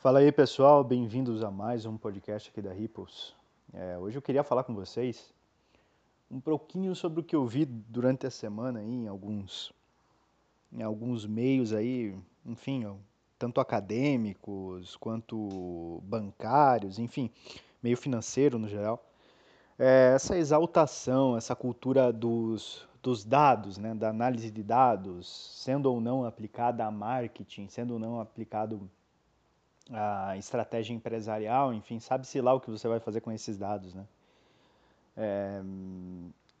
Fala aí pessoal, bem-vindos a mais um podcast aqui da Ripples. É, hoje eu queria falar com vocês um pouquinho sobre o que eu vi durante a semana aí, em alguns, em alguns meios aí, enfim, tanto acadêmicos quanto bancários, enfim, meio financeiro no geral. É, essa exaltação, essa cultura dos, dos dados, né, da análise de dados, sendo ou não aplicada a marketing, sendo ou não aplicado a estratégia empresarial, enfim, sabe-se lá o que você vai fazer com esses dados, né? É,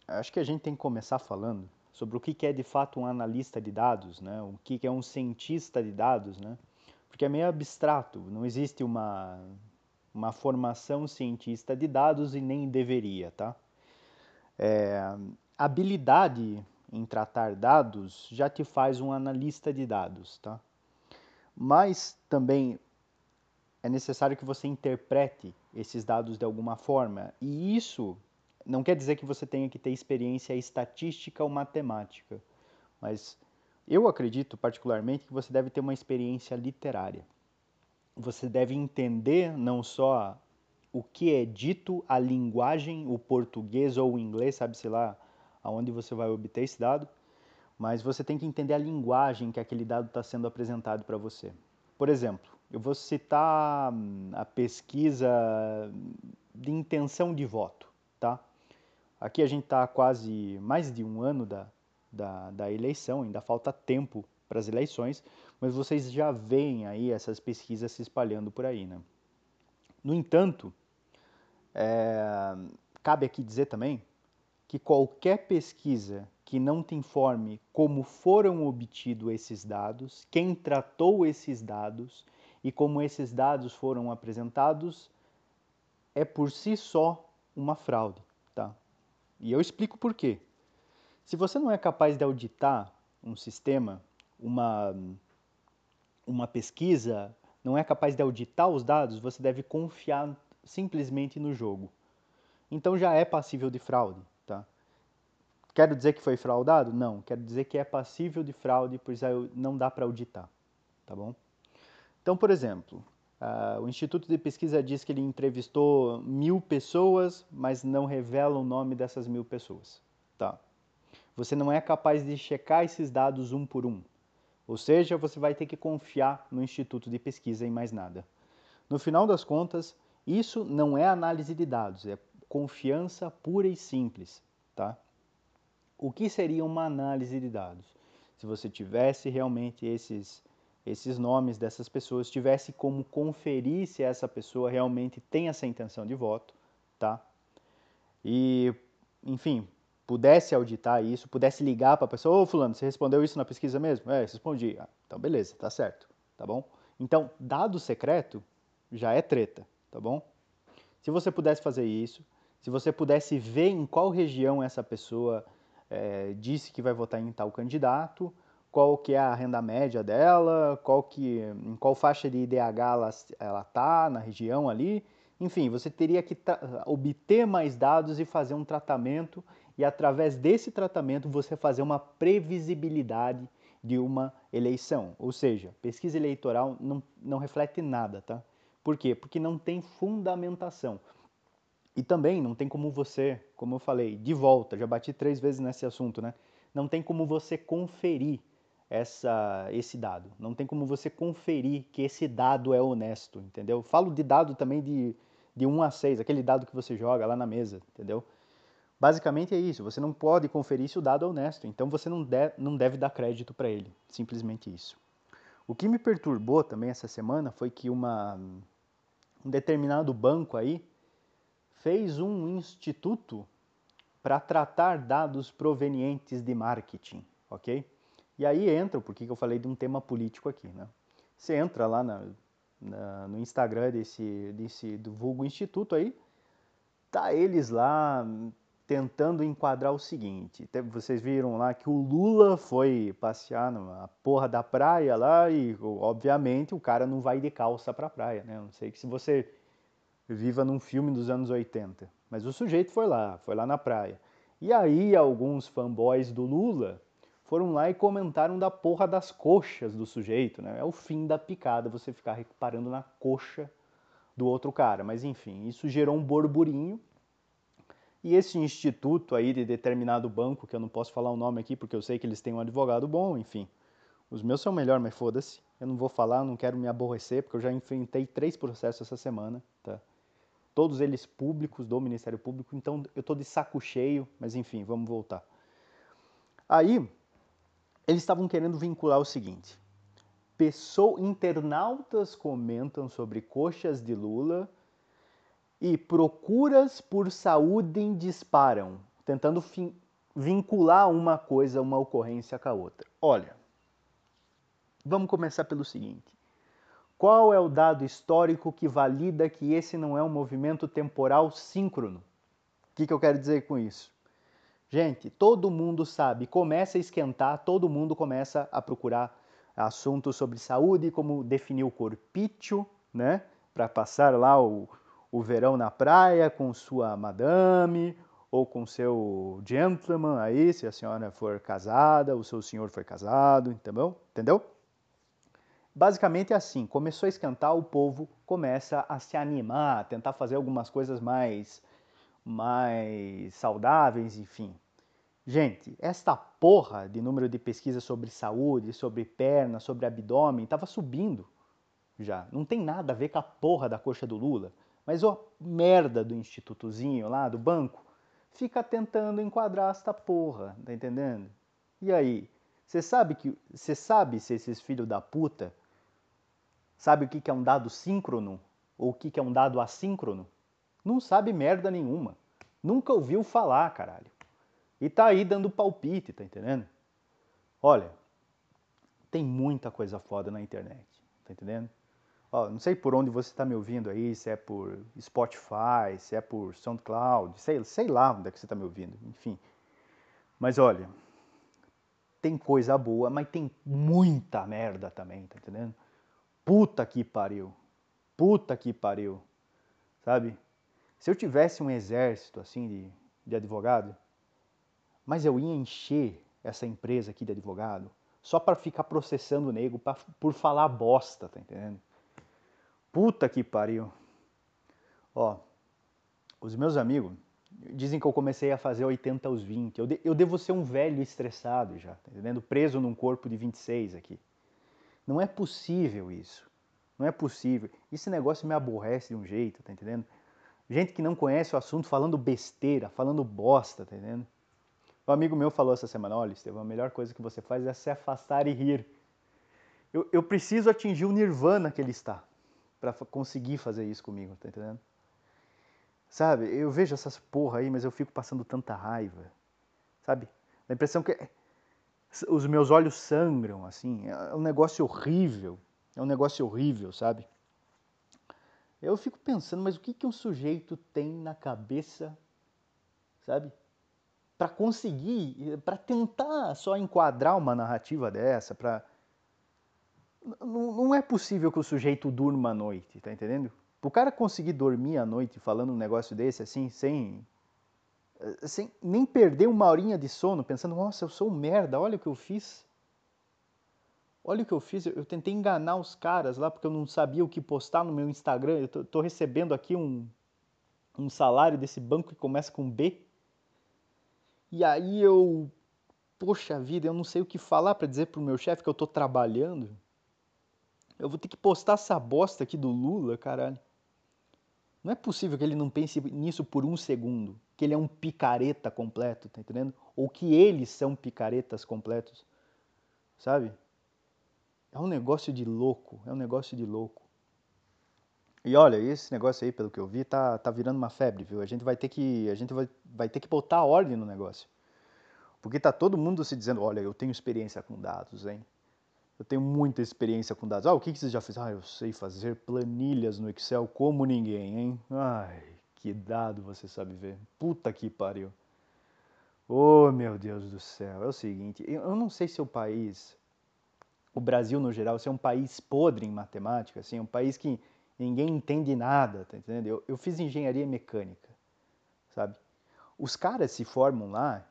acho que a gente tem que começar falando sobre o que é de fato um analista de dados, né? O que é um cientista de dados, né? Porque é meio abstrato, não existe uma uma formação cientista de dados e nem deveria, tá? É, habilidade em tratar dados já te faz um analista de dados, tá? Mas também é necessário que você interprete esses dados de alguma forma. E isso não quer dizer que você tenha que ter experiência estatística ou matemática, mas eu acredito particularmente que você deve ter uma experiência literária. Você deve entender não só o que é dito, a linguagem, o português ou o inglês, sabe-se lá aonde você vai obter esse dado, mas você tem que entender a linguagem que aquele dado está sendo apresentado para você. Por exemplo, eu vou citar hum, a pesquisa de intenção de voto, tá? Aqui a gente está quase mais de um ano da, da, da eleição, ainda falta tempo para as eleições, mas vocês já veem aí essas pesquisas se espalhando por aí, né? No entanto, é, cabe aqui dizer também que qualquer pesquisa que não te informe como foram obtidos esses dados, quem tratou esses dados e como esses dados foram apresentados é por si só uma fraude, tá? E eu explico por quê. Se você não é capaz de auditar um sistema, uma uma pesquisa, não é capaz de auditar os dados, você deve confiar simplesmente no jogo. Então já é passível de fraude, tá? Quero dizer que foi fraudado? Não, quero dizer que é passível de fraude, pois não dá para auditar, tá bom? Então, por exemplo, uh, o Instituto de Pesquisa diz que ele entrevistou mil pessoas, mas não revela o nome dessas mil pessoas. Tá? Você não é capaz de checar esses dados um por um. Ou seja, você vai ter que confiar no Instituto de Pesquisa e mais nada. No final das contas, isso não é análise de dados, é confiança pura e simples. Tá? O que seria uma análise de dados? Se você tivesse realmente esses esses nomes dessas pessoas, tivesse como conferir se essa pessoa realmente tem essa intenção de voto, tá? E, enfim, pudesse auditar isso, pudesse ligar para a pessoa, ô fulano, você respondeu isso na pesquisa mesmo? É, respondi. Ah, então beleza, tá certo, tá bom? Então, dado secreto já é treta, tá bom? Se você pudesse fazer isso, se você pudesse ver em qual região essa pessoa é, disse que vai votar em tal candidato, qual que é a renda média dela, qual que, em qual faixa de IDH ela, ela tá na região ali. Enfim, você teria que obter mais dados e fazer um tratamento e através desse tratamento você fazer uma previsibilidade de uma eleição. Ou seja, pesquisa eleitoral não, não reflete nada, tá? Por quê? Porque não tem fundamentação. E também não tem como você, como eu falei, de volta, já bati três vezes nesse assunto, né? Não tem como você conferir essa, esse dado. Não tem como você conferir que esse dado é honesto, entendeu? Falo de dado também de, de 1 a 6, aquele dado que você joga lá na mesa, entendeu? Basicamente é isso, você não pode conferir se o dado é honesto, então você não, de, não deve dar crédito para ele, simplesmente isso. O que me perturbou também essa semana foi que uma, um determinado banco aí fez um instituto para tratar dados provenientes de marketing, ok? E aí entra, por que eu falei de um tema político aqui, né? Você entra lá na, na, no Instagram desse, desse do vulgo instituto aí, tá eles lá tentando enquadrar o seguinte. Vocês viram lá que o Lula foi passear na porra da praia lá e, obviamente, o cara não vai de calça pra praia, né? Não sei que se você viva num filme dos anos 80, mas o sujeito foi lá, foi lá na praia. E aí alguns fanboys do Lula foram lá e comentaram da porra das coxas do sujeito, né? É o fim da picada você ficar reparando na coxa do outro cara. Mas enfim, isso gerou um borburinho. E esse instituto aí de determinado banco, que eu não posso falar o nome aqui porque eu sei que eles têm um advogado bom, enfim. Os meus são melhor, mas foda-se. Eu não vou falar, não quero me aborrecer, porque eu já enfrentei três processos essa semana, tá? Todos eles públicos, do Ministério Público, então eu tô de saco cheio, mas enfim, vamos voltar. Aí, eles estavam querendo vincular o seguinte: pessoas, internautas comentam sobre coxas de Lula e procuras por saúde disparam, tentando vincular uma coisa, uma ocorrência com a outra. Olha, Vamos começar pelo seguinte: qual é o dado histórico que valida que esse não é um movimento temporal síncrono? O que, que eu quero dizer com isso? Gente, todo mundo sabe, começa a esquentar, todo mundo começa a procurar assuntos sobre saúde, como definir o corpício, né? Para passar lá o, o verão na praia com sua madame ou com seu gentleman aí, se a senhora for casada, o seu senhor for casado, entendeu? Entendeu? Basicamente é assim, começou a esquentar, o povo começa a se animar, a tentar fazer algumas coisas mais, mais saudáveis, enfim. Gente, esta porra de número de pesquisas sobre saúde, sobre perna, sobre abdômen, estava subindo já. Não tem nada a ver com a porra da coxa do Lula. Mas o merda do institutozinho lá, do banco, fica tentando enquadrar esta porra, tá entendendo? E aí, você sabe que você sabe se esses filhos da puta Sabe o que é um dado síncrono ou o que é um dado assíncrono? Não sabe merda nenhuma. Nunca ouviu falar, caralho. E tá aí dando palpite, tá entendendo? Olha, tem muita coisa foda na internet, tá entendendo? Ó, não sei por onde você está me ouvindo aí, se é por Spotify, se é por SoundCloud, sei, sei lá onde é que você está me ouvindo, enfim. Mas olha, tem coisa boa, mas tem muita merda também, tá entendendo? Puta que pariu. Puta que pariu. Sabe? Se eu tivesse um exército assim de, de advogado, mas eu ia encher essa empresa aqui de advogado só para ficar processando o nego pra, por falar bosta, tá entendendo? Puta que pariu. Ó, os meus amigos dizem que eu comecei a fazer 80 aos 20. Eu, de, eu devo ser um velho estressado já, tá entendendo? Preso num corpo de 26 aqui. Não é possível isso. Não é possível. Esse negócio me aborrece de um jeito, tá entendendo? Gente que não conhece o assunto falando besteira, falando bosta, tá entendendo? Um amigo meu falou essa semana, olha, Estevão, a melhor coisa que você faz é se afastar e rir. Eu, eu preciso atingir o nirvana que ele está para conseguir fazer isso comigo, tá entendendo? Sabe, eu vejo essas porra aí, mas eu fico passando tanta raiva, sabe? A impressão que os meus olhos sangram, assim, é um negócio horrível, é um negócio horrível, sabe? Eu fico pensando, mas o que, que um sujeito tem na cabeça, sabe? Para conseguir, para tentar só enquadrar uma narrativa dessa, para não, não é possível que o sujeito durma à noite, tá entendendo? O cara conseguir dormir à noite falando um negócio desse assim, sem sem nem perder uma horinha de sono, pensando, nossa, eu sou um merda, olha o que eu fiz. Olha o que eu fiz, eu tentei enganar os caras lá porque eu não sabia o que postar no meu Instagram. Eu tô, tô recebendo aqui um, um salário desse banco que começa com B. E aí eu, poxa vida, eu não sei o que falar para dizer pro meu chefe que eu tô trabalhando. Eu vou ter que postar essa bosta aqui do Lula, caralho. Não é possível que ele não pense nisso por um segundo, que ele é um picareta completo, tá entendendo? Ou que eles são picaretas completos, sabe? É um negócio de louco, é um negócio de louco. E olha, esse negócio aí, pelo que eu vi, tá, tá virando uma febre, viu? A gente vai ter que, a gente vai, vai ter que botar ordem no negócio. Porque tá todo mundo se dizendo, olha, eu tenho experiência com dados, hein? Eu tenho muita experiência com dados. Ah, o que, que você já fez? Ah, eu sei fazer planilhas no Excel como ninguém, hein? Ai, que dado você sabe ver. Puta que pariu. Oh, meu Deus do céu. É o seguinte, eu não sei se o país o Brasil no geral ser um país podre em matemática, assim, um país que ninguém entende nada, tá entendendo? Eu, eu fiz engenharia mecânica, sabe? Os caras se formam lá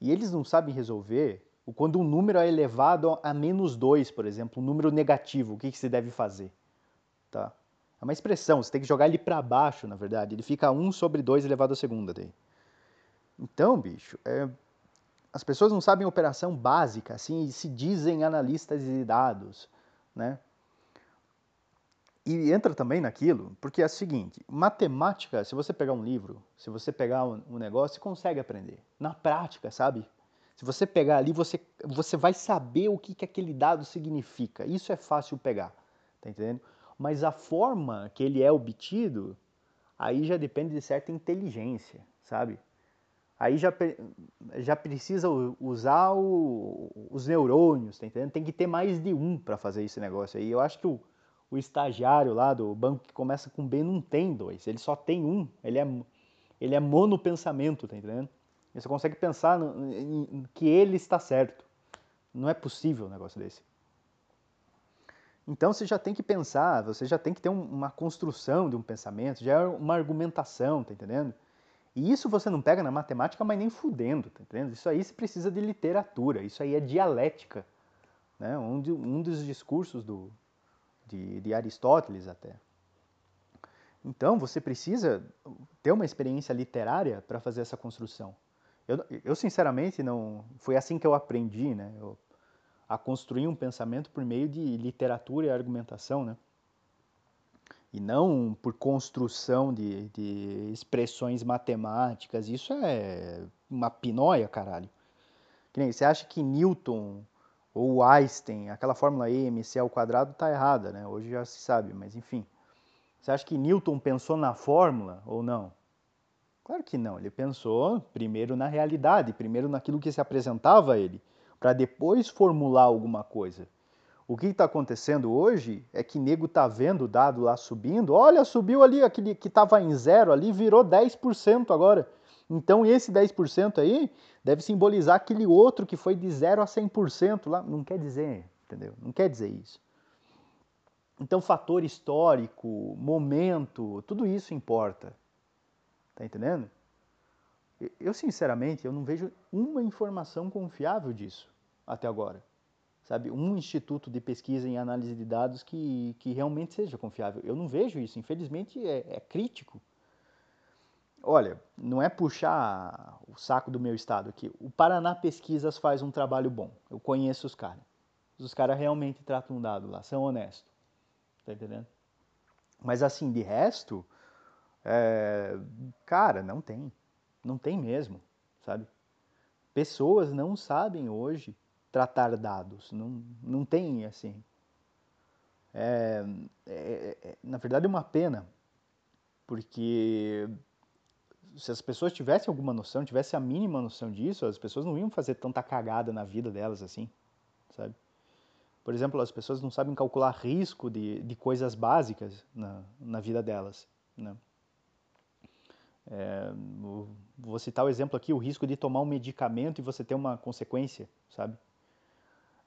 e eles não sabem resolver Quando um número é elevado a menos 2, por exemplo, um número negativo, o que, que se deve fazer? Tá? É uma expressão, você tem que jogar ele para baixo, na verdade. Ele fica 1 sobre 2 elevado à segunda. Daí. Então, bicho, é... as pessoas não sabem operação básica, assim, e se dizem analistas de dados, né? E entra também naquilo, porque é o seguinte, matemática, se você pegar um livro, se você pegar um negócio, você consegue aprender. Na prática, sabe? Se você pegar ali, você, você vai saber o que, que aquele dado significa. Isso é fácil pegar, tá entendendo? Mas a forma que ele é obtido, aí já depende de certa inteligência, sabe? Aí já, já precisa usar o, os neurônios, tá entendendo? Tem que ter mais de um para fazer esse negócio aí. Eu acho que o, o estagiário lá do banco que começa com B não tem dois, ele só tem um, ele é, ele é monopensamento, tá entendendo? Você consegue pensar no, em, que ele está certo. Não é possível um negócio desse. Então você já tem que pensar, você já tem que ter um, uma construção de um pensamento, já é uma argumentação, tá entendendo? E isso você não pega na matemática, mas nem fudendo, tá entendendo? Isso aí você precisa de literatura, isso aí é dialética. Né? Um, de, um dos discursos do, de, de Aristóteles até. Então, você precisa ter uma experiência literária para fazer essa construção. Eu, eu, sinceramente, não. Foi assim que eu aprendi, né? Eu, a construir um pensamento por meio de literatura e argumentação, né? E não por construção de, de expressões matemáticas. Isso é uma pinóia, caralho. Que nem, você acha que Newton ou Einstein, aquela fórmula E mc ao quadrado está errada, né? Hoje já se sabe, mas enfim. Você acha que Newton pensou na fórmula ou não? Claro que não. Ele pensou primeiro na realidade, primeiro naquilo que se apresentava a ele, para depois formular alguma coisa. O que está acontecendo hoje é que nego está vendo o dado lá subindo. Olha, subiu ali, aquele que estava em zero ali, virou 10% agora. Então esse 10% aí deve simbolizar aquele outro que foi de 0 a 100% lá. Não quer dizer, entendeu? Não quer dizer isso. Então fator histórico, momento, tudo isso importa. Tá entendendo? Eu, sinceramente, eu não vejo uma informação confiável disso até agora. Sabe? Um instituto de pesquisa em análise de dados que, que realmente seja confiável. Eu não vejo isso. Infelizmente, é, é crítico olha, não é puxar o saco do meu estado aqui. O Paraná Pesquisas faz um trabalho bom. Eu conheço os caras. Os caras realmente tratam um dado lá, são honestos. Tá entendendo? Mas assim, de resto, é... cara, não tem. Não tem mesmo, sabe? Pessoas não sabem hoje tratar dados. Não, não tem assim. É, é, é, na verdade, é uma pena, porque se as pessoas tivessem alguma noção, tivessem a mínima noção disso, as pessoas não iam fazer tanta cagada na vida delas assim, sabe? Por exemplo, as pessoas não sabem calcular risco de, de coisas básicas na, na vida delas, né? É, vou citar o exemplo aqui, o risco de tomar um medicamento e você ter uma consequência, sabe?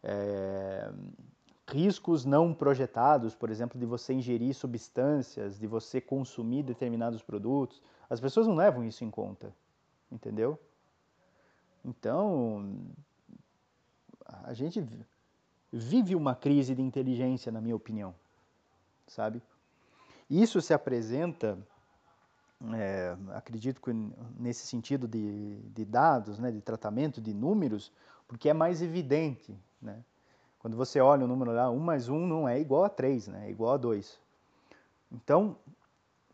É, riscos não projetados, por exemplo, de você ingerir substâncias, de você consumir determinados produtos. As pessoas não levam isso em conta, entendeu? Então, a gente vive uma crise de inteligência, na minha opinião, sabe? Isso se apresenta, é, acredito que nesse sentido de, de dados, né, de tratamento de números, porque é mais evidente, né? Quando você olha o número lá, 1 mais 1 não é igual a 3, né? é igual a 2. Então,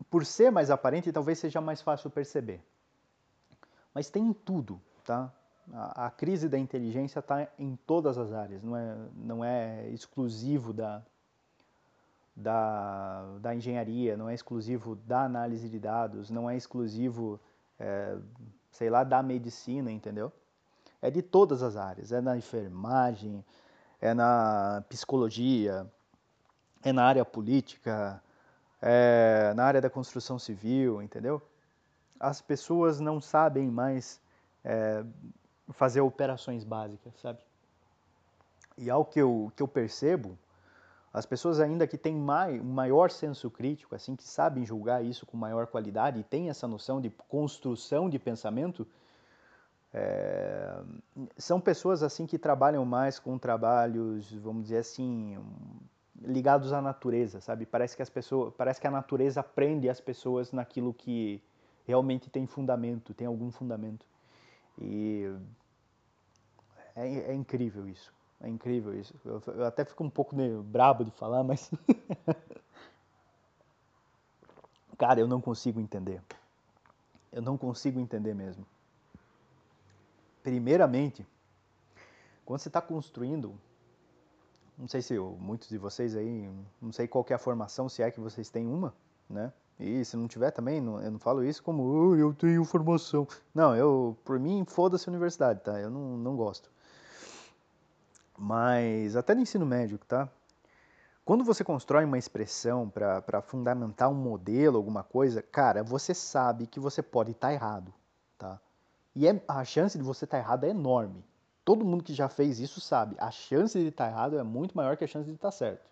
por ser mais aparente, talvez seja mais fácil perceber. Mas tem em tudo, tá? A, a crise da inteligência está em todas as áreas, não é, não é exclusivo da, da, da engenharia, não é exclusivo da análise de dados, não é exclusivo, é, sei lá, da medicina, entendeu? É de todas as áreas, é na enfermagem, é na psicologia, é na área política, é na área da construção civil, entendeu? As pessoas não sabem mais é, fazer operações básicas, sabe? E ao que eu, que eu percebo, as pessoas ainda que têm mai, um maior senso crítico, assim, que sabem julgar isso com maior qualidade e têm essa noção de construção de pensamento, É, são pessoas assim que trabalham mais com trabalhos, vamos dizer assim, ligados à natureza, sabe? Parece que as pessoas, parece que a natureza prende as pessoas naquilo que realmente tem fundamento, tem algum fundamento. E é, é incrível isso. É incrível isso. Eu, eu até fico um pouco brabo de falar, mas cara, eu não consigo entender. Eu não consigo entender mesmo primeiramente, quando você está construindo, não sei se eu, muitos de vocês aí, não sei qual é a formação, se é que vocês têm uma, né? E se não tiver também, não, eu não falo isso como oh, eu tenho formação. Não, eu, por mim, foda-se a universidade, tá? Eu não, não gosto. Mas até no ensino médio, tá? Quando você constrói uma expressão para fundamentar um modelo, alguma coisa, cara, você sabe que você pode estar tá errado, tá? E é, a chance de você estar tá errado é enorme. Todo mundo que já fez isso sabe. A chance de estar tá errado é muito maior que a chance de estar tá certo.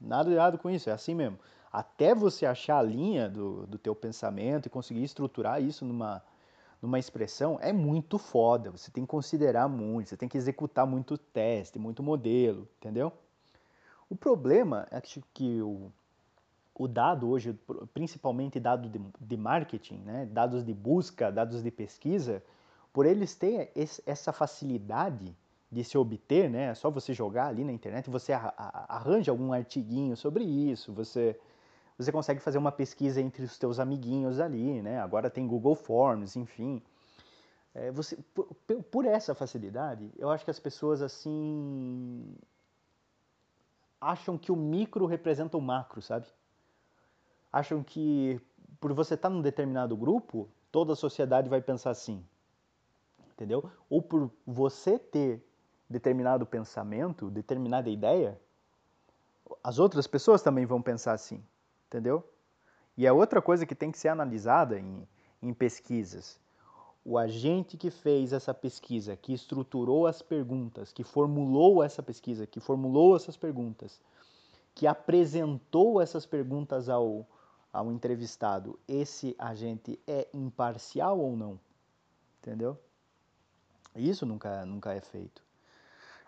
Nada de errado com isso, é assim mesmo. Até você achar a linha do, do teu pensamento e conseguir estruturar isso numa, numa expressão, é muito foda. Você tem que considerar muito, você tem que executar muito teste, muito modelo, entendeu? O problema é que, o, o dado hoje, principalmente dado de, de marketing, né, dados de busca, dados de pesquisa, por eles terem essa facilidade de se obter, né? É só você jogar ali na internet, você arranja algum artiguinho sobre isso, você você consegue fazer uma pesquisa entre os teus amiguinhos ali, né? Agora tem Google Forms, enfim. É, você, por, por, essa facilidade, eu acho que as pessoas assim acham que o micro representa o macro, sabe? Acham que por você estar num determinado grupo, toda a sociedade vai pensar assim entendeu? Ou por você ter determinado pensamento, determinada ideia, as outras pessoas também vão pensar assim, entendeu? E é outra coisa que tem que ser analisada em, em pesquisas. O agente que fez essa pesquisa, que estruturou as perguntas, que formulou essa pesquisa, que formulou essas perguntas, que apresentou essas perguntas ao, ao entrevistado, esse agente é imparcial ou não? Entendeu? Isso nunca, nunca é feito.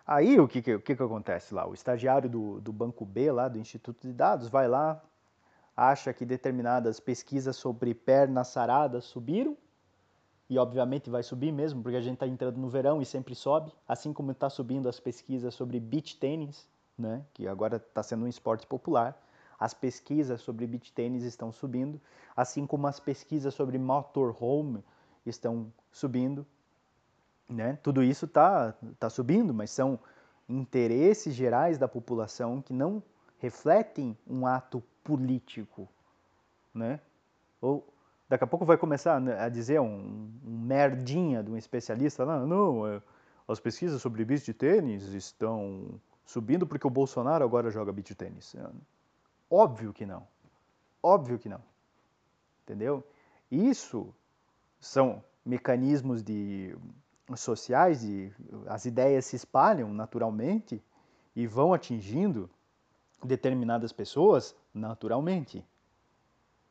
Aí o que, o que, que acontece lá? O estagiário do, do Banco B, lá do Instituto de Dados, vai lá, acha que determinadas pesquisas sobre pernas saradas subiram, e obviamente vai subir mesmo, porque a gente está entrando no verão e sempre sobe, assim como está subindo as pesquisas sobre beach tênis, né, que agora está sendo um esporte popular. As pesquisas sobre beach tênis estão subindo, assim como as pesquisas sobre motorhome estão subindo. Né? Tudo isso está tá subindo, mas são interesses gerais da população que não refletem um ato político. Né? Ou daqui a pouco vai começar a dizer um, um merdinha de um especialista lá, não, é, as pesquisas sobre beach tênis estão subindo porque o Bolsonaro agora joga beach tênis. Óbvio que não. Óbvio que não. Entendeu? Isso são mecanismos de sociais e as ideias se espalham naturalmente e vão atingindo determinadas pessoas naturalmente,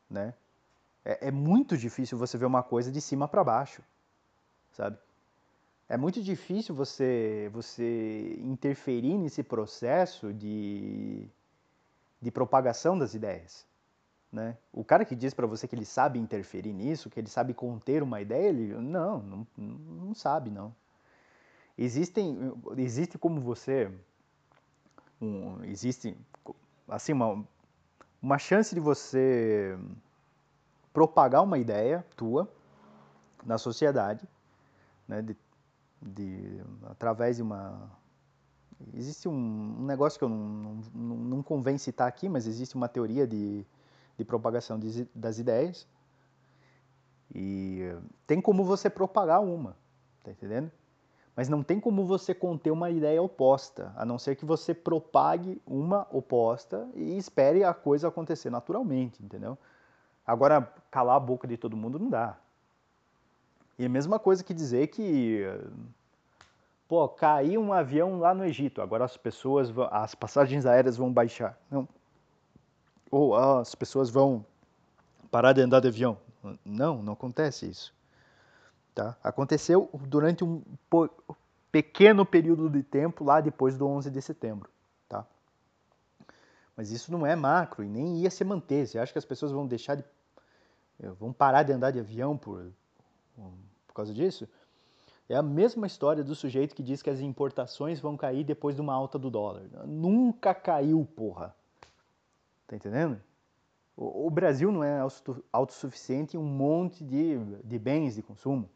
né? É, é muito difícil você ver uma coisa de cima para baixo, sabe? É muito difícil você você interferir nesse processo de de propagação das ideias. Né? O cara que diz para você que ele sabe interferir nisso, que ele sabe conter uma ideia, ele não, não, não sabe não. Existem, existe como você, um, existe assim uma, uma chance de você propagar uma ideia tua na sociedade, né, de, de, através de uma existe um, um negócio que eu não, não, não convém citar aqui, mas existe uma teoria de de propagação de, das ideias. E tem como você propagar uma, tá entendendo? Mas não tem como você conter uma ideia oposta, a não ser que você propague uma oposta e espere a coisa acontecer naturalmente, entendeu? Agora, calar a boca de todo mundo não dá. E a mesma coisa que dizer que, pô, caiu um avião lá no Egito, agora as pessoas, as passagens aéreas vão baixar. Não, ou ah, as pessoas vão parar de andar de avião. Não, não acontece isso. Tá? Aconteceu durante um pequeno período de tempo lá depois do 11 de setembro. Tá? Mas isso não é macro e nem ia se manter. Você acha que as pessoas vão deixar de. vão parar de andar de avião por, por causa disso? É a mesma história do sujeito que diz que as importações vão cair depois de uma alta do dólar. Nunca caiu, porra. Tá entendendo? O, Brasil não é autossuficiente em um monte de, de bens de consumo.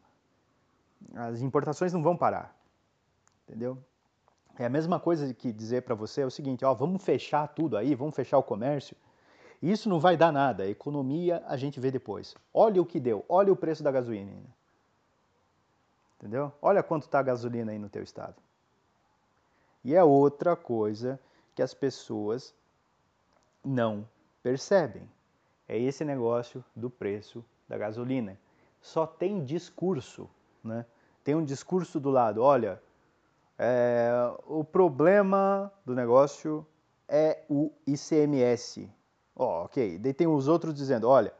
As importações não vão parar. Entendeu? É a mesma coisa que dizer para você é o seguinte, ó, vamos fechar tudo aí, vamos fechar o comércio. Isso não vai dar nada. A economia a gente vê depois. Olha o que deu, olha o preço da gasolina. Entendeu? Olha quanto está a gasolina aí no teu estado. E é outra coisa que as pessoas não percebem. É esse negócio do preço da gasolina. Só tem discurso, né? Tem um discurso do lado, olha, é, o problema do negócio é o ICMS. Oh, ok. Daí tem os outros dizendo, olha,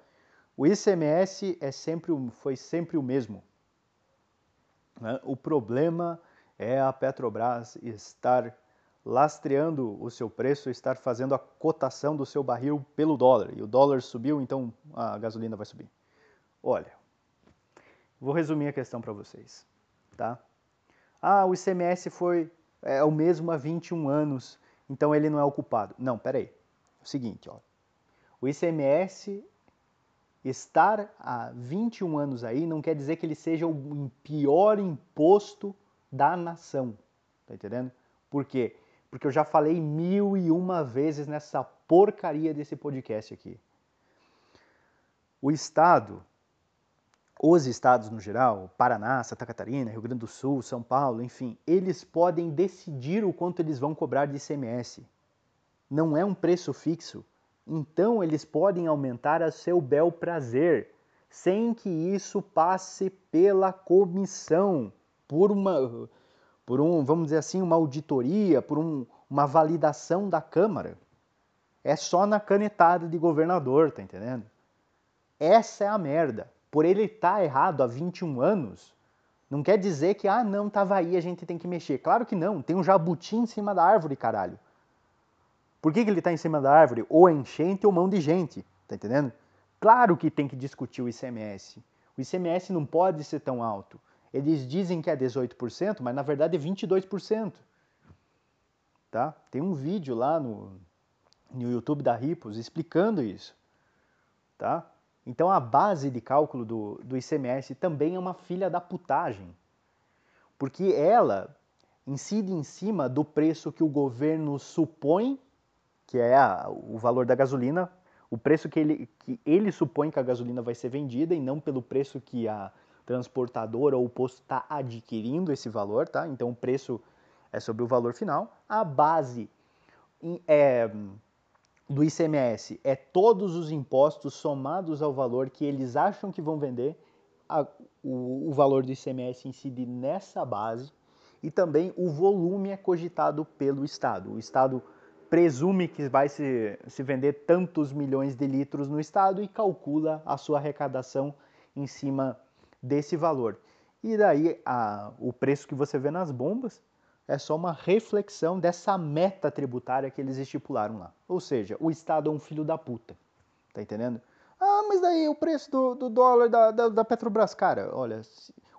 o ICMS é sempre, foi sempre o mesmo. Né? O problema é a Petrobras estar lastreando o seu preço, estar fazendo a cotação do seu barril pelo dólar. E o dólar subiu, então a gasolina vai subir. Olha, vou resumir a questão para vocês, tá? Ah, o ICMS foi é, o mesmo há 21 anos, então ele não é o culpado. Não, peraí. O seguinte, ó. O ICMS estar há 21 anos aí não quer dizer que ele seja o pior imposto da nação. Tá entendendo? Por quê? Porque eu já falei mil e uma vezes nessa porcaria desse podcast aqui. O Estado, os estados no geral, Paraná, Santa Catarina, Rio Grande do Sul, São Paulo, enfim, eles podem decidir o quanto eles vão cobrar de ICMS. Não é um preço fixo então eles podem aumentar a seu bel prazer, sem que isso passe pela comissão, por uma, por um, vamos dizer assim, uma auditoria, por um, uma validação da Câmara. É só na canetada de governador, tá entendendo? Essa é a merda. Por ele estar tá errado há 21 anos, não quer dizer que, ah, não, tava aí, a gente tem que mexer. Claro que não, tem um jabuti em cima da árvore, caralho. Por que, que ele está em cima da árvore? Ou é enchente ou mão de gente, tá entendendo? Claro que tem que discutir o ICMS. O ICMS não pode ser tão alto. Eles dizem que é 18%, mas na verdade é 22%. Tá? Tem um vídeo lá no, no YouTube da Ripos explicando isso. Tá? Então a base de cálculo do, do ICMS também é uma filha da putagem. Porque ela incide em cima do preço que o governo supõe que é a, o valor da gasolina, o preço que ele, que ele supõe que a gasolina vai ser vendida e não pelo preço que a transportadora ou o posto está adquirindo esse valor, tá? Então o preço é sobre o valor final. A base é, do ICMS é todos os impostos somados ao valor que eles acham que vão vender. A, o, o valor do ICMS incide nessa base e também o volume é cogitado pelo Estado. O Estado presume que vai se, se vender tantos milhões de litros no estado e calcula a sua arrecadação em cima desse valor. E daí a, o preço que você vê nas bombas é só uma reflexão dessa meta tributária que eles estipularam lá. Ou seja, o Estado é um filho da puta. Tá entendendo? Ah, mas daí o preço do, do dólar da, da, da, Petrobras, cara, olha,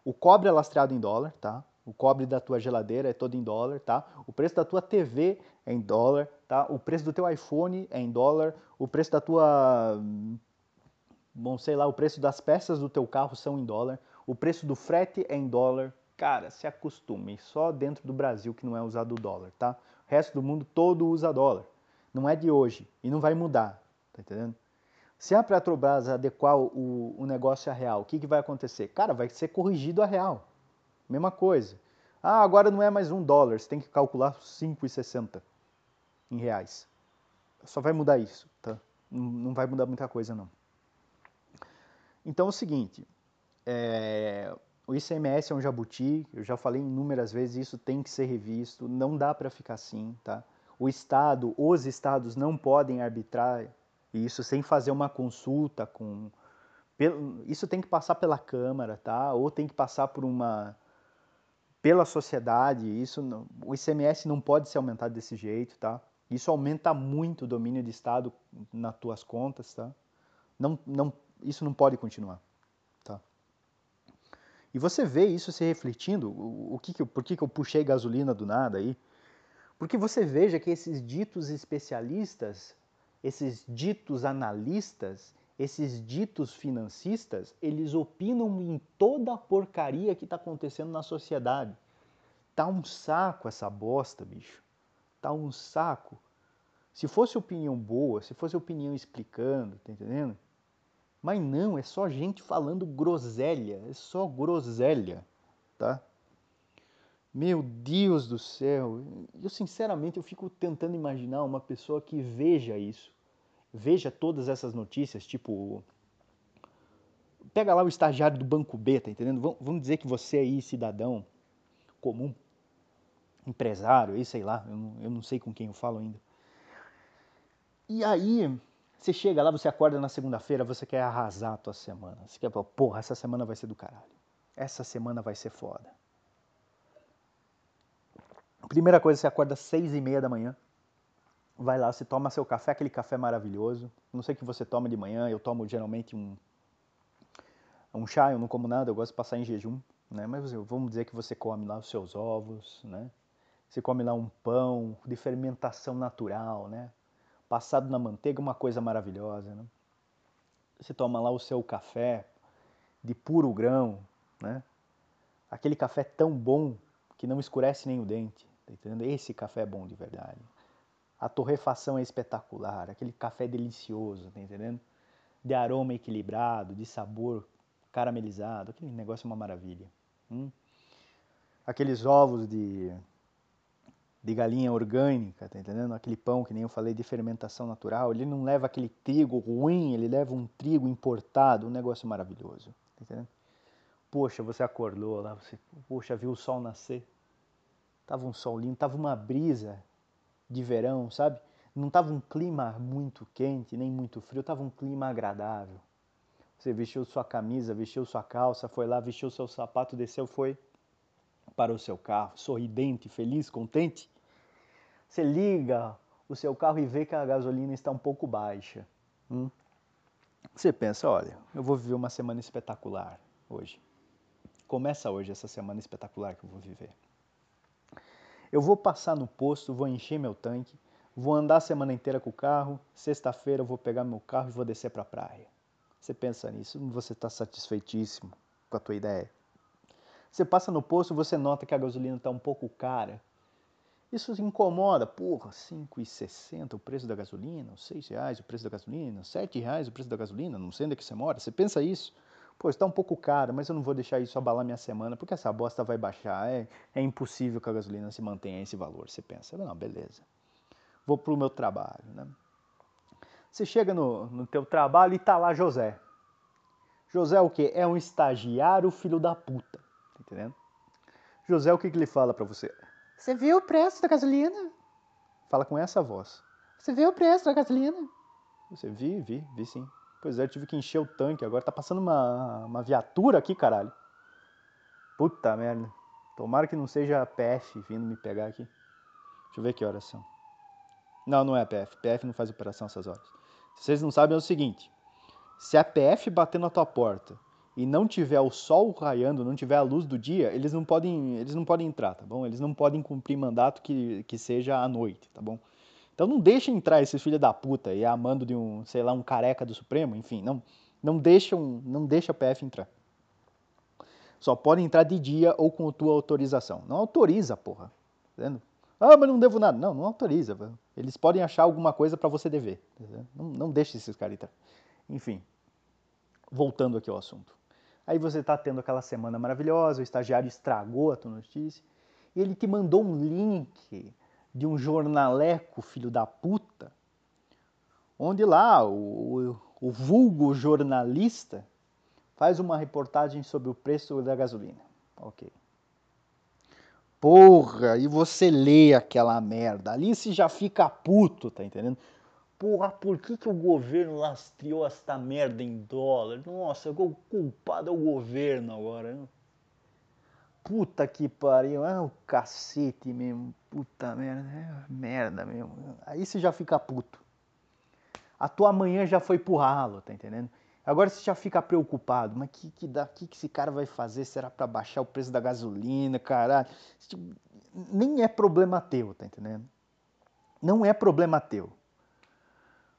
o cobre é lastreado em dólar, tá? O cobre da tua geladeira é todo em dólar, tá? O preço da tua TV é em dólar, tá? O preço do teu iPhone é em dólar, o preço da tua bom, sei lá, o preço das peças do teu carro são em dólar, o preço do frete é em dólar. Cara, se acostume, só dentro do Brasil que não é usado o dólar, tá? O resto do mundo todo usa dólar. Não é de hoje e não vai mudar, tá entendendo? Se a Petrobras adequar o, o negócio a real, o que, que vai acontecer? Cara, vai ser corrigido a real. Mesma coisa. Ah, agora não é mais um dólar, você tem que calcular 5,60 em reais. Só vai mudar isso, tá? Não vai mudar muita coisa, não. Então é o seguinte, é, o ICMS é um jabuti, eu já falei inúmeras vezes, isso tem que ser revisto, não dá para ficar assim, tá? O Estado, os Estados não podem arbitrar isso sem fazer uma consulta com Isso tem que passar pela Câmara, tá? Ou tem que passar por uma pela sociedade. Isso o ICMS não pode ser aumentado desse jeito, tá? Isso aumenta muito o domínio de Estado nas tuas contas, tá? Não, não, isso não pode continuar, tá? E você vê isso se refletindo. O, o que, que eu, por que, que eu puxei gasolina do nada aí? Porque você veja que esses ditos especialistas, esses ditos analistas, esses ditos financistas, eles opinam em toda a porcaria que está acontecendo na sociedade. Tá um saco essa bosta, bicho. Tá um saco. Se fosse opinião boa, se fosse opinião explicando, tá entendendo? Mas não, é só gente falando groselha, é só groselha, tá? Meu Deus do céu, eu sinceramente eu fico tentando imaginar uma pessoa que veja isso, veja todas essas notícias, tipo, pega lá o estagiário do banco B, tá entendendo? Vamos dizer que você aí, cidadão comum, empresário, aí sei lá, eu não, eu não sei com quem eu falo ainda. E aí, você chega lá, você acorda na segunda-feira, você quer arrasar a tua semana. Você quer falar, porra, essa semana vai ser do caralho. Essa semana vai ser foda. Primeira coisa, você acorda às seis e meia da manhã, vai lá, você toma seu café, aquele café maravilhoso. Não sei o que você toma de manhã, eu tomo geralmente um, um chá, eu não como nada, eu gosto de passar em jejum, né? Mas vamos dizer que você come lá os seus ovos, né? Você come lá um pão de fermentação natural, né? Passado na manteiga, uma coisa maravilhosa, né? Você toma lá o seu café de puro grão, né? Aquele café tão bom que não escurece nem o dente. Tá entendendo? Esse café é bom de verdade. A torrefação é espetacular, aquele café delicioso, tá entendendo? De aroma equilibrado, de sabor caramelizado, aquele negócio é uma maravilha. Hum? Aqueles ovos de, de galinha orgânica, tá entendendo? Aquele pão que nem eu falei de fermentação natural, ele não leva aquele trigo ruim, ele leva um trigo importado, um negócio maravilhoso, tá entendendo? Poxa, você acordou lá, você, poxa, viu o sol nascer, Tava um sol lindo, tava uma brisa de verão, sabe? Não tava um clima muito quente, nem muito frio, tava um clima agradável. Você vestiu sua camisa, vestiu sua calça, foi lá, vestiu seu sapato, desceu, foi para o seu carro, sorridente, feliz, contente. Você liga o seu carro e vê que a gasolina está um pouco baixa. Hum? Você pensa, olha, eu vou viver uma semana espetacular hoje. Começa hoje essa semana espetacular que eu vou viver. Eu vou passar no posto, vou encher meu tanque, vou andar a semana inteira com o carro, sexta-feira eu vou pegar meu carro e vou descer para a praia. Você pensa nisso, você está satisfeitíssimo com a tua ideia. Você passa no posto, você nota que a gasolina está um pouco cara. Isso incomoda, porra, 5,60 o preço da gasolina, 6 reais o preço da gasolina, 7 reais o preço da gasolina, não sei onde é que você mora. Você pensa isso? Pô, está um pouco caro, mas eu não vou deixar isso abalar minha semana, porque essa bosta vai baixar. É, é impossível que a gasolina se mantenha esse valor. Você pensa, não, beleza. Vou para o meu trabalho, né? Você chega no, no teu trabalho e tá lá José. José é o quê? É um estagiário filho da puta, tá entendendo? José, o que, que ele fala para você? Você viu o preço da gasolina? Fala com essa voz. Você viu o preço da gasolina? Você vi, vi, vi sim. Pois é, eu tive que encher o tanque. Agora tá passando uma, uma viatura aqui, caralho. Puta merda. Tomara que não seja a PF vindo me pegar aqui. Deixa eu ver que horas são. Não, não é a PF. PF não faz operação essas horas. Se vocês não sabem, é o seguinte. Se a PF bater na tua porta e não tiver o sol raiando, não tiver a luz do dia, eles não podem, eles não podem entrar, tá bom? Eles não podem cumprir mandato que, que seja à noite, tá bom? Então não deixa entrar esses filhos da puta e a mando de um, sei lá, um careca do Supremo, enfim, não, não deixa, um, não deixa a PF entrar. Só pode entrar de dia ou com tua autorização. Não autoriza, porra. Tá vendo? Ah, mas não devo nada. Não, não autoriza. Eles podem achar alguma coisa para você dever. Tá não, não deixa esses caras entrar. Enfim, voltando aqui ao assunto. Aí você está tendo aquela semana maravilhosa, o estagiário estragou a tua notícia, e ele te mandou um link de um jornaleco filho da puta, onde lá o, o, o vulgo jornalista faz uma reportagem sobre o preço da gasolina. Ok. Porra, e você lê aquela merda. Ali se já fica puto, tá entendendo? Porra, por que, que o governo lastreou esta merda em dólar? Nossa, o culpado é o governo agora. Puta que pariu, é o cacete mesmo. Puta merda, é merda mesmo. Aí você já fica puto. A tua manhã já foi pro ralo, tá entendendo? Agora você já fica preocupado, mas que que dá, que que esse cara vai fazer? Será para baixar o preço da gasolina, caralho? Tipo, nem é problema teu, tá entendendo? Não é problema teu.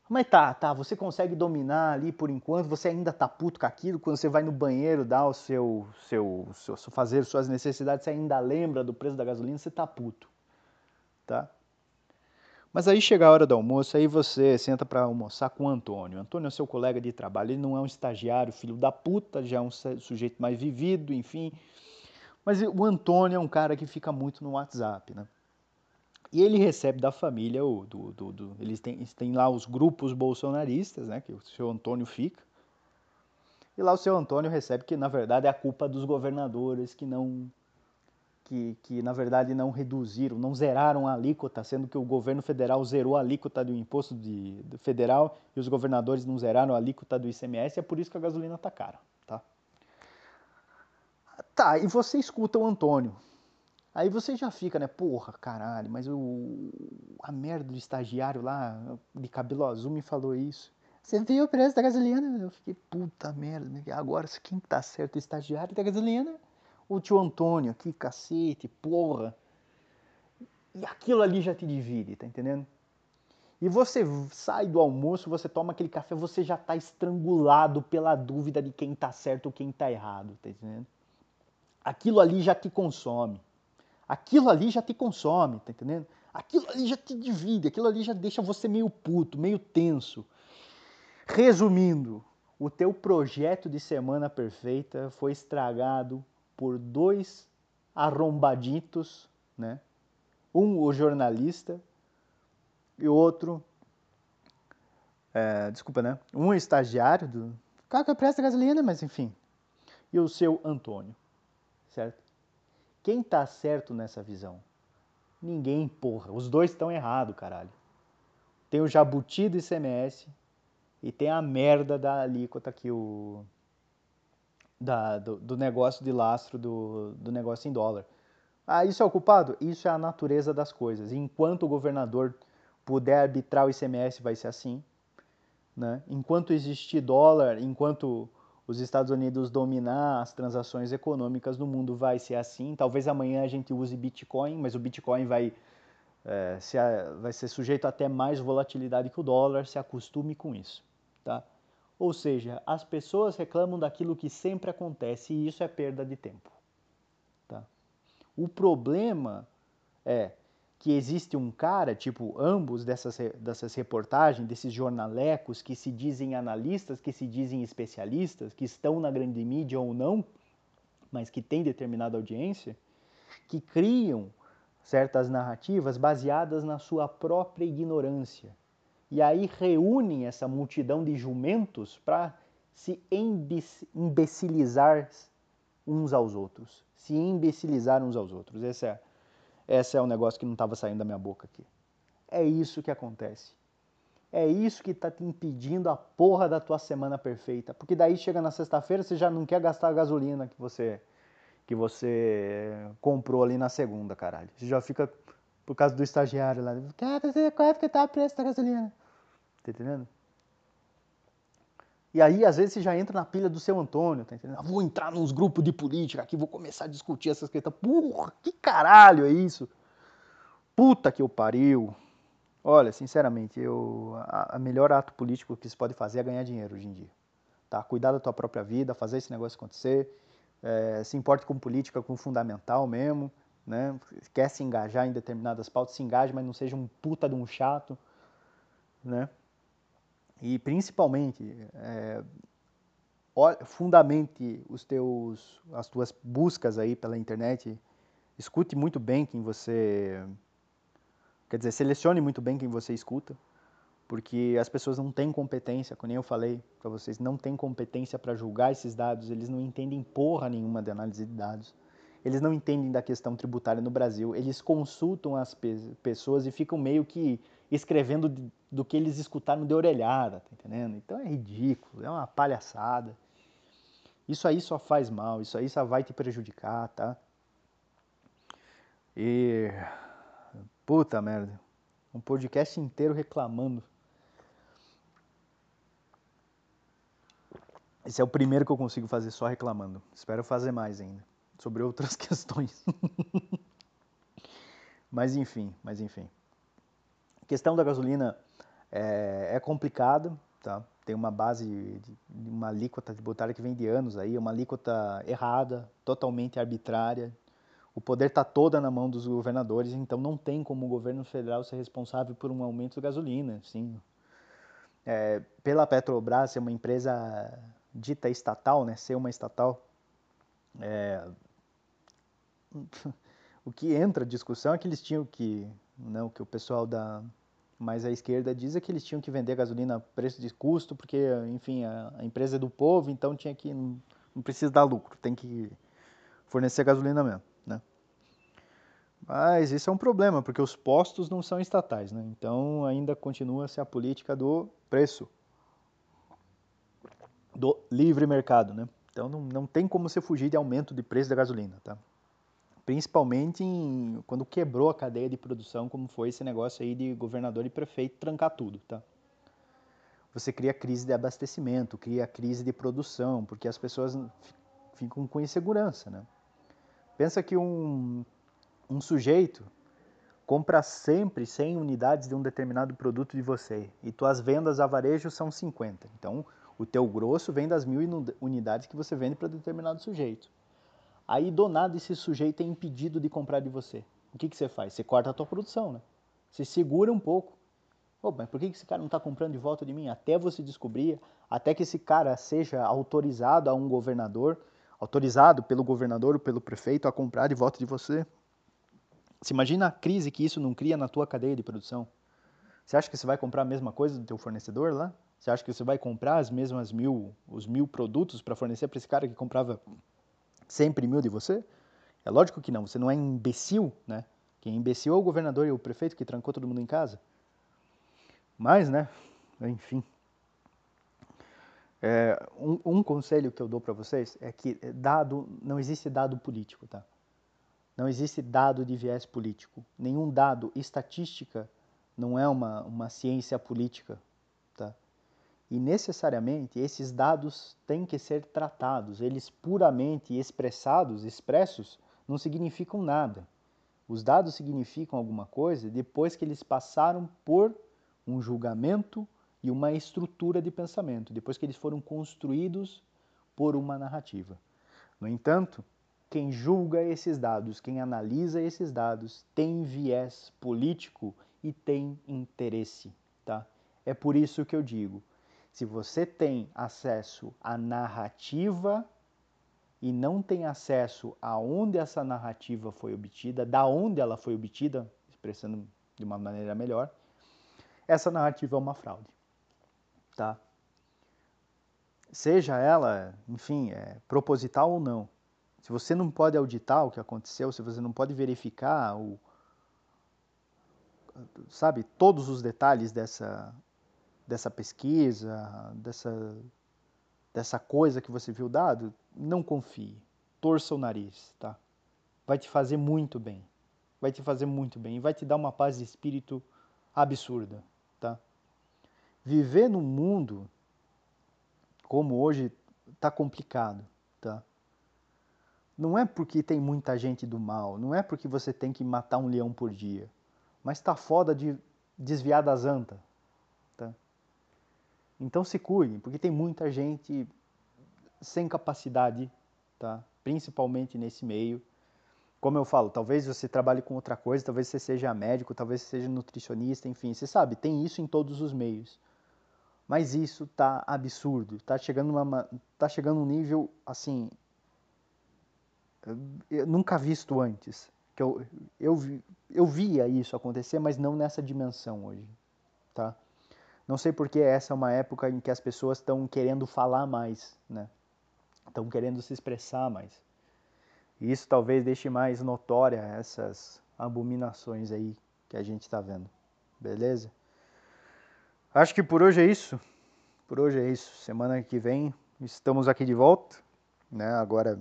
Mas tá, tá, você consegue dominar ali por enquanto, você ainda tá puto com aquilo, quando você vai no banheiro dar o seu, seu, seu, fazer suas necessidades, você ainda lembra do preço da gasolina, você tá puto, tá? Mas aí chega a hora do almoço, aí você senta para almoçar com o Antônio. Antônio é seu colega de trabalho, ele não é um estagiário, filho da puta, já é um sujeito mais vivido, enfim. Mas o Antônio é um cara que fica muito no WhatsApp, né? E ele recebe da família, o, do, do, do, eles, têm, têm lá os grupos bolsonaristas, né, que o seu Antônio fica. E lá o seu Antônio recebe que, na verdade, é a culpa dos governadores que não. Que, que, na verdade, não reduziram, não zeraram a alíquota, sendo que o governo federal zerou a alíquota do imposto de, federal e os governadores não zeraram a alíquota do ICMS, é por isso que a gasolina está cara. Tá? tá, e você escuta o Antônio, Aí você já fica, né? Porra, caralho, mas o, a merda do estagiário lá, de cabelo azul, me falou isso. Você viu o preço da gasolina? Eu fiquei, puta merda, né? agora quem tá certo, o estagiário da gasolina? O tio Antônio, que cacete, porra. E aquilo ali já te divide, tá entendendo? E você sai do almoço, você toma aquele café, você já tá estrangulado pela dúvida de quem tá certo ou quem tá errado, tá entendendo? Aquilo ali já te consome. Aquilo ali já te consome, tá entendendo? Aquilo ali já te divide, aquilo ali já deixa você meio puto, meio tenso. Resumindo, o teu projeto de semana perfeita foi estragado por dois arrombaditos, né? Um, o jornalista, e outro, é, desculpa, né? Um estagiário do cara que presta gasolina, mas enfim, e o seu Antônio, certo? Quem tá certo nessa visão? Ninguém, porra. Os dois estão errados, caralho. Tem o jabuti do ICMS e tem a merda da alíquota que o. Da, do, do, negócio de lastro do, do negócio em dólar. Ah, isso é o culpado? Isso é a natureza das coisas. Enquanto o governador puder arbitrar o ICMS, vai ser assim. Né? Enquanto existir dólar, enquanto os Estados Unidos dominar as transações econômicas no mundo vai ser assim. Talvez amanhã a gente use Bitcoin, mas o Bitcoin vai, é, se, vai ser sujeito a até mais volatilidade que o dólar, se acostume com isso. Tá? Ou seja, as pessoas reclamam daquilo que sempre acontece e isso é perda de tempo. Tá? O problema é que existe um cara, tipo ambos dessas, dessas reportagens, desses jornalecos que se dizem analistas, que se dizem especialistas, que estão na grande mídia ou não, mas que têm determinada audiência, que criam certas narrativas baseadas na sua própria ignorância. E aí reúnem essa multidão de jumentos para se imbecilizar uns aos outros. Se imbecilizar uns aos outros. Essa é esse é um negócio que não estava saindo da minha boca aqui. É isso que acontece. É isso que está te impedindo a porra da tua semana perfeita. Porque daí chega na sexta-feira, você já não quer gastar a gasolina que você que você comprou ali na segunda, caralho. Você já fica por causa do estagiário lá. Cara, quanto que tá o preço da gasolina? Tá entendendo? E aí, às vezes, você já entra na pilha do seu Antônio, tá entendendo? Ah, vou entrar nos grupos de política aqui, vou começar a discutir essas questões. Porra, que caralho é isso? Puta que eu pariu. Olha, sinceramente, eu, a, a, melhor ato político que se pode fazer é ganhar dinheiro hoje em dia. Tá? Cuidar da tua própria vida, fazer esse negócio acontecer. É, se importe com política, com fundamental mesmo. Né? Quer se engajar em determinadas pautas, se engaje, mas não seja um puta de um chato. Né? E principalmente, é, fundamente os teus, as tuas buscas aí pela internet, escute muito bem quem você, quer dizer, selecione muito bem quem você escuta, porque as pessoas não têm competência, como eu falei para vocês, não têm competência para julgar esses dados, eles não entendem porra nenhuma de análise de dados. Eles não entendem da questão tributária no Brasil. Eles consultam as pe pessoas e ficam meio que escrevendo do que eles escutaram de orelhada, tá entendendo? Então é ridículo, é uma palhaçada. Isso aí só faz mal, isso aí só vai te prejudicar, tá? E. Puta merda. Um podcast inteiro reclamando. Esse é o primeiro que eu consigo fazer só reclamando. Espero fazer mais ainda. Sobre outras questões. mas enfim, mas enfim. A questão da gasolina é, é complicado, tá? Tem uma base de, uma alíquota tributária que vem de anos aí, uma alíquota errada, totalmente arbitrária, o poder está toda na mão dos governadores, então não tem como o governo federal ser responsável por um aumento da gasolina. Sim. É, pela Petrobras ser uma empresa dita estatal, né, ser uma estatal, é, o que entra a discussão é que eles tinham que, não, que o pessoal da mais à esquerda diz é que eles tinham que vender gasolina a preço de custo, porque, enfim, a, a empresa é do povo, então tinha que não, não precisa dar lucro, tem que fornecer gasolina mesmo. Mas isso é um problema, porque os postos não são estatais, né? Então ainda continua-se a política do preço, do livre mercado, né? Então não, não tem como você fugir de aumento de preço da gasolina, tá? Principalmente em, quando quebrou a cadeia de produção, como foi esse negócio aí de governador e prefeito trancar tudo, tá? Você cria crise de abastecimento, cria crise de produção, porque as pessoas ficam com insegurança, né? Pensa que um um sujeito compra sempre 100 unidades de um determinado produto de você e tuas vendas a varejo são 50. Então, o teu grosso vem das mil unidades que você vende para determinado sujeito. Aí, do nada, esse sujeito é impedido de comprar de você. O que, que você faz? Você corta a tua produção, né? Você segura um pouco. Pô, mas por que, esse cara não está comprando de volta de mim? Até você descobrir, até que esse cara seja autorizado a um governador, autorizado pelo governador ou pelo prefeito a comprar de volta de você. Você imagina a crise que isso não cria na tua cadeia de produção? Você acha que você vai comprar a mesma coisa do teu fornecedor lá? Você acha que você vai comprar as mesmas mil, os mil produtos para fornecer para esse cara que comprava sempre mil de você? É lógico que não. Você não é imbecil, né? Quem é imbecil é o governador e o prefeito que trancou todo mundo em casa. Mas, né? Enfim. É, um, um conselho que eu dou para vocês é que dado não existe dado político, tá? Não existe dado de viés político. Nenhum dado, estatística, não é uma, uma ciência política. E necessariamente esses dados têm que ser tratados. Eles puramente expressados, expressos, não significam nada. Os dados significam alguma coisa depois que eles passaram por um julgamento e uma estrutura de pensamento, depois que eles foram construídos por uma narrativa. No entanto, quem julga esses dados, quem analisa esses dados, tem viés político e tem interesse, tá? É por isso que eu digo, se você tem acesso à narrativa e não tem acesso a onde essa narrativa foi obtida, da onde ela foi obtida, expressando de uma maneira melhor, essa narrativa é uma fraude, tá? Seja ela, enfim, é, proposital ou não, se você não pode auditar o que aconteceu, se você não pode verificar o, sabe, todos os detalhes dessa, dessa pesquisa, dessa, dessa coisa que você viu dado, não confie. Torça o nariz, tá? Vai te fazer muito bem. Vai te fazer muito bem e vai te dar uma paz de espírito absurda, tá? Viver num mundo como hoje está complicado, tá? Não é porque tem muita gente do mal, não é porque você tem que matar um leão por dia, mas tá foda de desviar das antas, tá? Então se cuide, porque tem muita gente sem capacidade, tá? Principalmente nesse meio. Como eu falo, talvez você trabalhe com outra coisa, talvez você seja médico, talvez você seja nutricionista, enfim, você sabe, tem isso em todos os meios. Mas isso tá absurdo, tá chegando uma tá chegando um nível assim nunca visto antes. Que eu, eu, eu via isso acontecer, mas não nessa dimensão hoje. Tá? Não sei porque essa é uma época em que as pessoas estão querendo falar mais, né? Estão querendo se expressar mais. E isso talvez deixe mais notória essas abominações aí que a gente está vendo. Beleza? Acho que por hoje é isso. Por hoje é isso. Semana que vem estamos aqui de volta. Né? Agora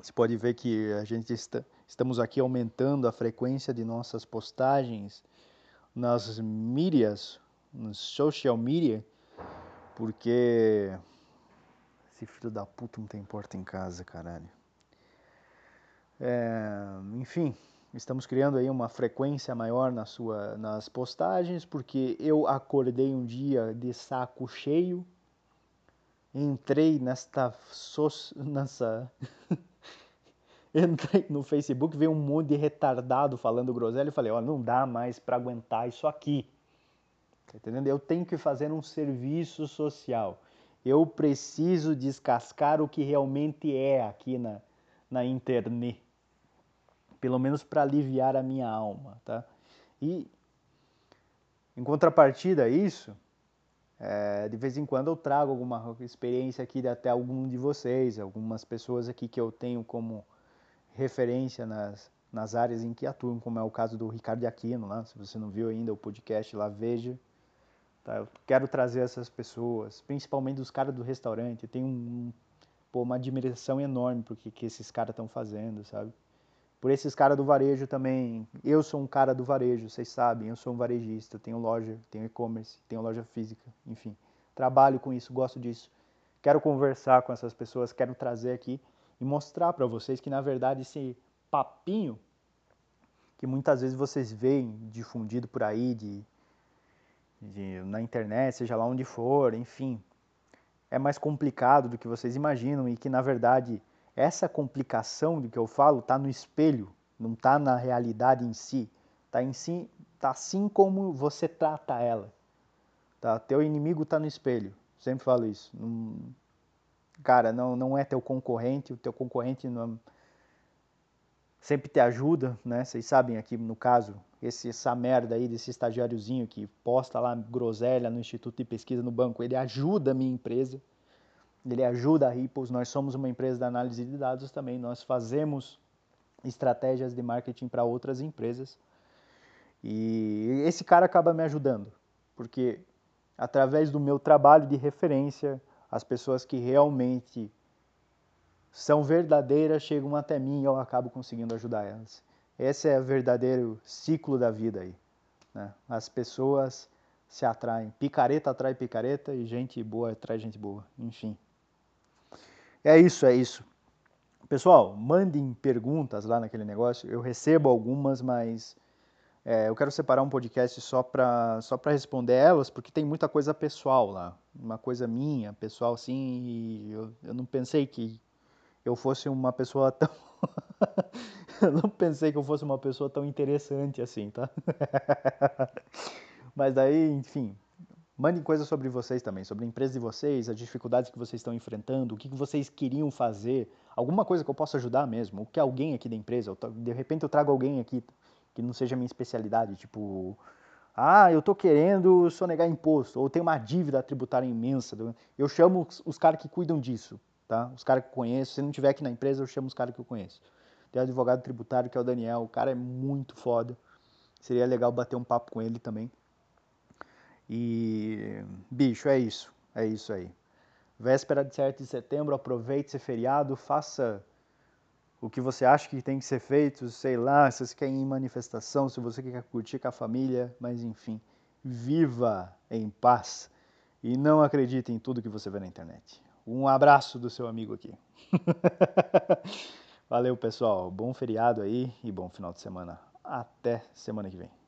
você pode ver que a gente está, estamos aqui aumentando a frequência de nossas postagens nas mídias, no social media, porque esse filho da puta não tem porta em casa, caralho. É, enfim, estamos criando aí uma frequência maior na sua, nas postagens, porque eu acordei um dia de saco cheio, entrei nesta, nessa entrei no Facebook, veio um monte de retardado falando groselha e falei, ó, não dá mais para aguentar isso aqui. Tá entendendo? Eu tenho que fazer um serviço social. Eu preciso descascar o que realmente é aqui na, na internet pelo menos para aliviar a minha alma, tá? E em contrapartida a isso, é, de vez em quando eu trago alguma experiência aqui de até algum de vocês, algumas pessoas aqui que eu tenho como referência nas, nas áreas em que atuam, como é o caso do Ricardo Aquino lá, se você não viu ainda o podcast lá, veja. Tá? Eu quero trazer essas pessoas, principalmente os caras do restaurante, eu tenho um, pô, uma admiração enorme porque que esses caras estão fazendo, sabe? por esses caras do varejo também. Eu sou um cara do varejo, vocês sabem, eu sou um varejista, tenho loja, tenho e-commerce, tenho loja física, enfim. Trabalho com isso, gosto disso. Quero conversar com essas pessoas, quero trazer aqui e mostrar para vocês que na verdade esse papinho que muitas vezes vocês veem difundido por aí de, de na internet, seja lá onde for, enfim, é mais complicado do que vocês imaginam e que na verdade essa complicação de que eu falo está no espelho, não está na realidade em si. Está em si, tá assim como você trata ela. Tá? Teu inimigo está no espelho. Sempre falo isso. Não, cara, não, não é teu concorrente. O teu concorrente não, sempre te ajuda, né? Vocês sabem aqui no caso, esse, essa merda aí desse estagiáriozinho que posta lá groselha no Instituto de Pesquisa no banco, ele ajuda a minha empresa ele ajuda a Ripples, nós somos uma empresa de análise de dados também, nós fazemos estratégias de marketing para outras empresas. E esse cara acaba me ajudando, porque através do meu trabalho de referência, as pessoas que realmente são verdadeiras chegam até mim e eu acabo conseguindo ajudar elas. Esse é o verdadeiro ciclo da vida aí. Né? As pessoas se atraem. Picareta atrai picareta e gente boa atrai gente boa. Enfim. É isso, é isso. Pessoal, mandem perguntas lá naquele negócio. Eu recebo algumas, mas é, eu quero separar um podcast só para só responder elas, porque tem muita coisa pessoal lá. Uma coisa minha, pessoal, assim, e eu, eu não pensei que eu fosse uma pessoa tão. eu não pensei que eu fosse uma pessoa tão interessante assim, tá? Mas daí, enfim, Mandem coisas sobre vocês também, sobre a empresa de vocês, as dificuldades que vocês estão enfrentando, o que vocês queriam fazer, alguma coisa que eu possa ajudar mesmo, o que alguém aqui da empresa, de repente eu trago alguém aqui que não seja minha especialidade, tipo, ah, eu estou querendo sonegar imposto, ou tem uma dívida tributária imensa. Eu chamo os caras que cuidam disso, tá? Os caras que eu conheço. Se não tiver aqui na empresa, eu chamo os caras que eu conheço. Tem o advogado tributário, que é o Daniel, o cara é muito foda. Seria legal bater um papo com ele também. E, bicho, é isso. É isso aí. Véspera de 7 de setembro, aproveite esse feriado, faça o que você acha que tem que ser feito, sei lá, se você quer ir em manifestação, se você quer curtir com a família, mas enfim, viva em paz e não acredite em tudo que você vê na internet. Um abraço do seu amigo aqui. Valeu, pessoal. Bom feriado aí e bom final de semana. Até semana que vem.